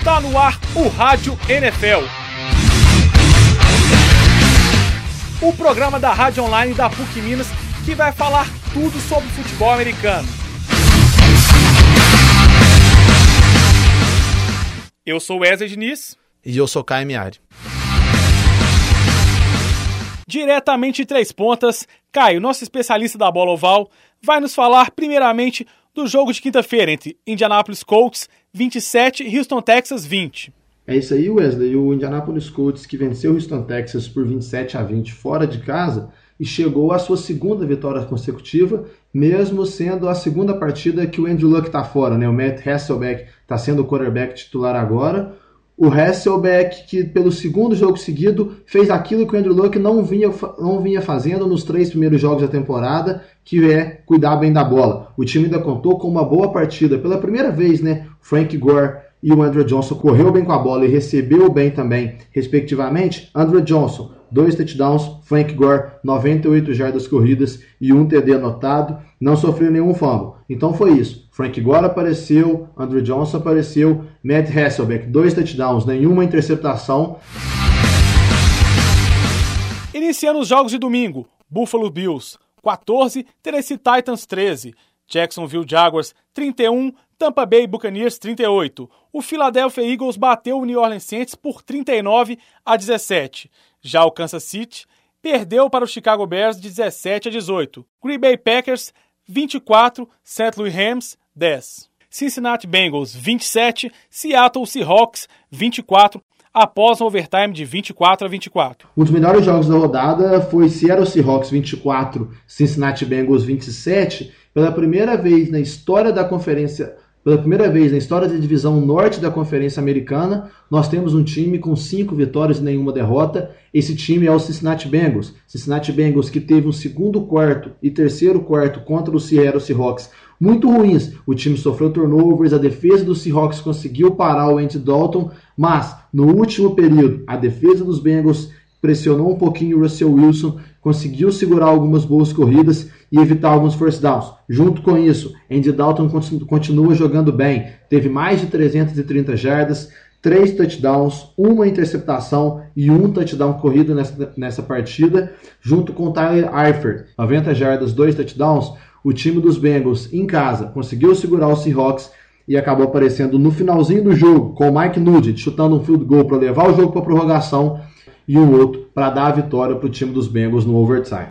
Está no ar o Rádio NFL. O programa da Rádio Online da PUC Minas que vai falar tudo sobre futebol americano. Eu sou Wesley Diniz. E eu sou Caio Miari. Diretamente de Três Pontas, Caio, nosso especialista da bola oval, vai nos falar primeiramente do jogo de quinta-feira entre Indianapolis Colts 27 e Houston Texas 20. É isso aí, Wesley. O Indianapolis Colts que venceu o Houston Texas por 27 a 20 fora de casa e chegou à sua segunda vitória consecutiva, mesmo sendo a segunda partida que o Andrew Luck está fora, né? O Matt Hasselbeck está sendo o quarterback titular agora. O Hasselbeck, que pelo segundo jogo seguido fez aquilo que o Andrew Luck não vinha, não vinha fazendo nos três primeiros jogos da temporada, que é cuidar bem da bola. O time ainda contou com uma boa partida. Pela primeira vez, né? Frank Gore e o Andrew Johnson correu bem com a bola e recebeu bem também, respectivamente. Andrew Johnson, dois touchdowns, Frank Gore, 98 jardas corridas e um TD anotado, não sofreu nenhum fumble. Então foi isso. Frank Gore apareceu, Andrew Johnson apareceu, Matt Hasselbeck, dois touchdowns, nenhuma interceptação. Iniciando os jogos de domingo, Buffalo Bills 14, Tennessee Titans 13, Jacksonville Jaguars 31, Tampa Bay Buccaneers 38. O Philadelphia Eagles bateu o New Orleans Saints por 39 a 17. Já o Kansas City perdeu para o Chicago Bears de 17 a 18. Green Bay Packers 24, St. Louis Rams 10. Cincinnati Bengals 27, Seattle Seahawks 24 após um overtime de 24 a 24. Um dos melhores jogos da rodada foi Seattle Seahawks 24, Cincinnati Bengals 27. Pela primeira vez na história da conferência pela primeira vez na história da divisão norte da Conferência Americana, nós temos um time com cinco vitórias e nenhuma derrota. Esse time é o Cincinnati Bengals. Cincinnati Bengals que teve um segundo quarto e terceiro quarto contra o Seattle Seahawks muito ruins. O time sofreu turnovers, a defesa dos Seahawks conseguiu parar o Andy Dalton, mas no último período a defesa dos Bengals pressionou um pouquinho o Russell Wilson, conseguiu segurar algumas boas corridas e evitar alguns first downs. Junto com isso, Andy Dalton continua jogando bem, teve mais de 330 jardas, três touchdowns, uma interceptação e um touchdown corrido nessa, nessa partida, junto com Tyler Eifert, 90 jardas, dois touchdowns. O time dos Bengals em casa conseguiu segurar os Seahawks e acabou aparecendo no finalzinho do jogo com o Mike Nugent chutando um field goal para levar o jogo para prorrogação e um outro para dar a vitória para o time dos Bengals no overtime.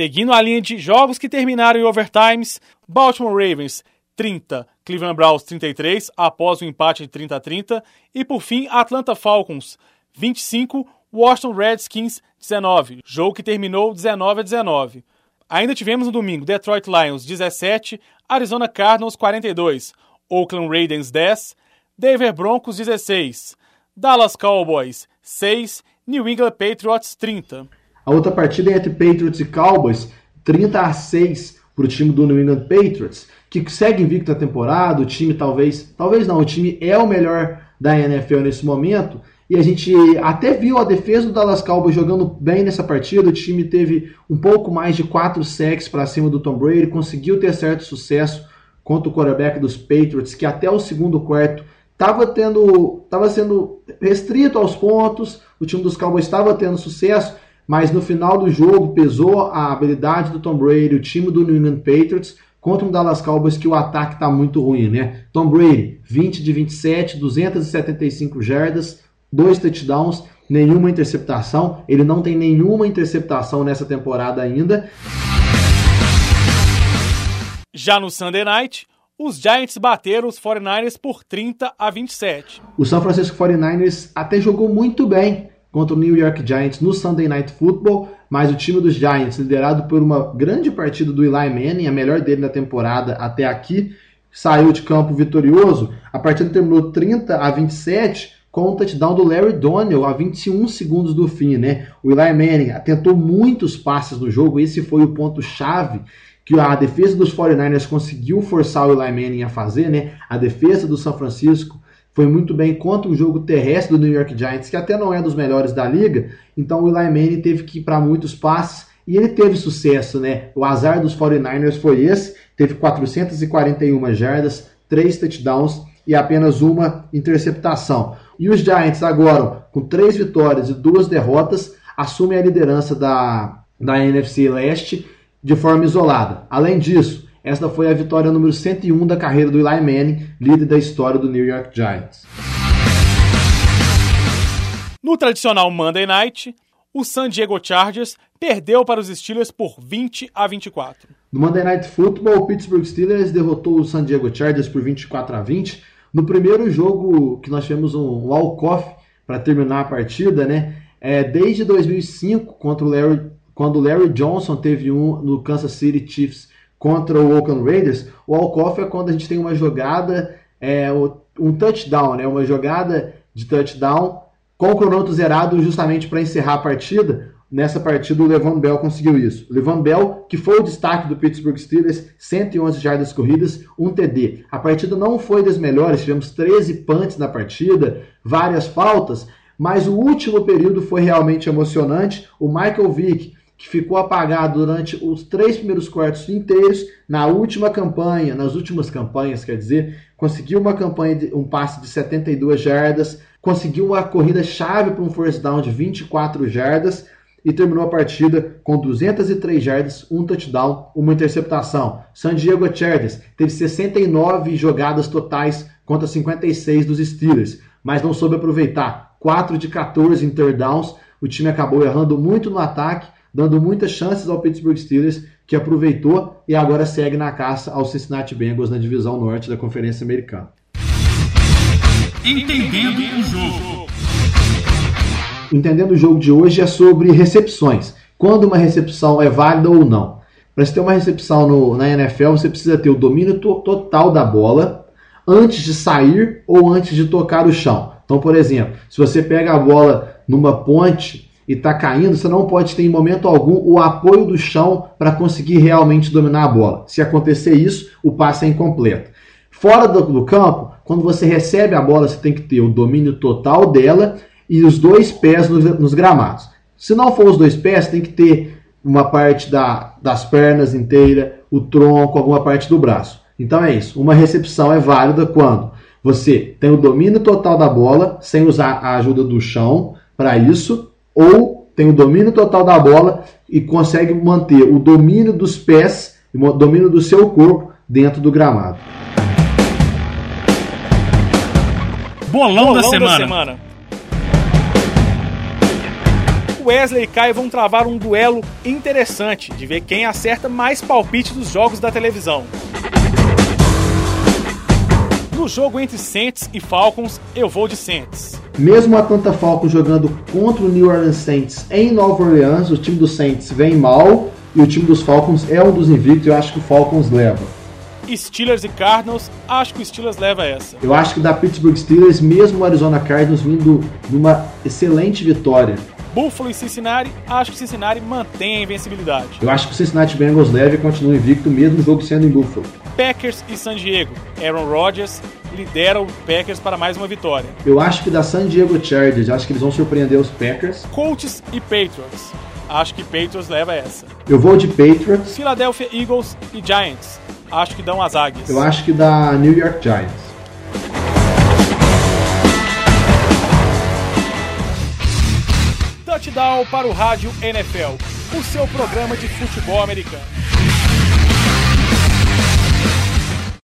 Seguindo a linha de jogos que terminaram em overtimes, Baltimore Ravens 30, Cleveland Browns 33, após o empate de 30 a 30, e por fim Atlanta Falcons 25, Washington Redskins 19, jogo que terminou 19 a 19. Ainda tivemos no domingo Detroit Lions 17, Arizona Cardinals 42, Oakland Raiders 10, Denver Broncos 16, Dallas Cowboys 6, New England Patriots 30. A outra partida é entre Patriots e Cowboys, 30 a 6 para o time do New England Patriots, que segue invicto a temporada. O time talvez, talvez não, o time é o melhor da NFL nesse momento. E a gente até viu a defesa do Dallas Cowboys jogando bem nessa partida. O time teve um pouco mais de 4 sacks para cima do Tom Brady, conseguiu ter certo sucesso contra o quarterback dos Patriots, que até o segundo quarto estava tendo, estava sendo restrito aos pontos. O time dos Cowboys estava tendo sucesso, mas no final do jogo pesou a habilidade do Tom Brady, o time do New England Patriots, contra um Dallas Cowboys que o ataque está muito ruim, né? Tom Brady, 20 de 27, 275 jardas, dois touchdowns, nenhuma interceptação. Ele não tem nenhuma interceptação nessa temporada ainda. Já no Sunday Night, os Giants bateram os 49ers por 30 a 27. O San Francisco 49ers até jogou muito bem contra o New York Giants no Sunday Night Football, mas o time dos Giants, liderado por uma grande partida do Eli Manning, a melhor dele na temporada até aqui, saiu de campo vitorioso. A partida terminou 30 a 27 com o touchdown do Larry Donnell a 21 segundos do fim, né? O Eli Manning tentou muitos passes no jogo, esse foi o ponto chave que a defesa dos 49ers conseguiu forçar o Eli Manning a fazer, né? A defesa do São Francisco foi muito bem contra o jogo terrestre do New York Giants, que até não é dos melhores da liga. Então o Eli Manning teve que ir para muitos passes e ele teve sucesso, né? O azar dos 49ers foi esse, teve 441 jardas, três touchdowns e apenas uma interceptação. E os Giants agora, com três vitórias e duas derrotas, assumem a liderança da, da NFC Leste de forma isolada. Além disso, esta foi a vitória número 101 da carreira do Eli Manning, líder da história do New York Giants. No tradicional Monday Night, o San Diego Chargers perdeu para os Steelers por 20 a 24. No Monday Night Football, o Pittsburgh Steelers derrotou o San Diego Chargers por 24 a 20. No primeiro jogo que nós tivemos um walk-off para terminar a partida, né? É, desde 2005, contra o Larry, quando o Larry Johnson teve um no Kansas City Chiefs contra o Oakland Raiders, o walk-off é quando a gente tem uma jogada, é, um touchdown, né? Uma jogada de touchdown com o cronômetro zerado justamente para encerrar a partida. Nessa partida, o Levan Bell conseguiu isso. O Levan Bell, que foi o destaque do Pittsburgh Steelers, 111 jardas corridas, um TD. A partida não foi das melhores, tivemos 13 punts na partida, várias faltas, mas o último período foi realmente emocionante. O Michael Vick, que ficou apagado durante os três primeiros quartos inteiros, na última campanha, nas últimas campanhas, quer dizer, conseguiu uma campanha, de, um passe de 72 jardas, conseguiu uma corrida chave para um first down de 24 jardas e terminou a partida com 203 jardas, um touchdown, uma interceptação. San Diego Chargers teve 69 jogadas totais contra 56 dos Steelers, mas não soube aproveitar. 4 de 14 em third downs, o time acabou errando muito no ataque, dando muitas chances ao Pittsburgh Steelers, que aproveitou e agora segue na caça aos Cincinnati Bengals na divisão norte da Conferência Americana. Entendendo o jogo. Entendendo o jogo de hoje é sobre recepções. Quando uma recepção é válida ou não. Para você ter uma recepção no, na NFL, você precisa ter o domínio to total da bola antes de sair ou antes de tocar o chão. Então, por exemplo, se você pega a bola numa ponte e está caindo, você não pode ter em momento algum o apoio do chão para conseguir realmente dominar a bola. Se acontecer isso, o passe é incompleto. Fora do, do campo, quando você recebe a bola, você tem que ter o domínio total dela e os dois pés nos, nos gramados. Se não for os dois pés, tem que ter uma parte da, das pernas inteira, o tronco, alguma parte do braço. Então é isso. Uma recepção é válida quando você tem o domínio total da bola, sem usar a ajuda do chão para isso, ou tem o domínio total da bola e consegue manter o domínio dos pés, o domínio do seu corpo dentro do gramado. Bolão, Bolão da, semana. da semana. Wesley e Kai vão travar um duelo interessante de ver quem acerta mais palpite dos jogos da televisão. No jogo entre Saints e Falcons, eu vou de Saints. Mesmo a Atlanta Falcons jogando contra o New Orleans Saints em Nova Orleans, o time dos Saints vem mal e o time dos Falcons é um dos invictos. Eu acho que o Falcons leva. Steelers e Cardinals, acho que o Steelers leva essa. Eu acho que da Pittsburgh Steelers, mesmo o Arizona Cardinals vindo numa excelente vitória. Buffalo e Cincinnati, acho que Cincinnati mantém a invencibilidade. Eu acho que o Cincinnati Bengals leve e continua invicto, mesmo o jogo sendo em Buffalo. Packers e San Diego. Aaron Rodgers lidera o Packers para mais uma vitória. Eu acho que da San Diego Chargers, acho que eles vão surpreender os Packers. Colts e Patriots. Acho que Patriots leva essa. Eu vou de Patriots. Philadelphia Eagles e Giants acho que dão as águias. Eu acho que da New York Giants. Touchdown para o Rádio NFL, o seu programa de futebol americano.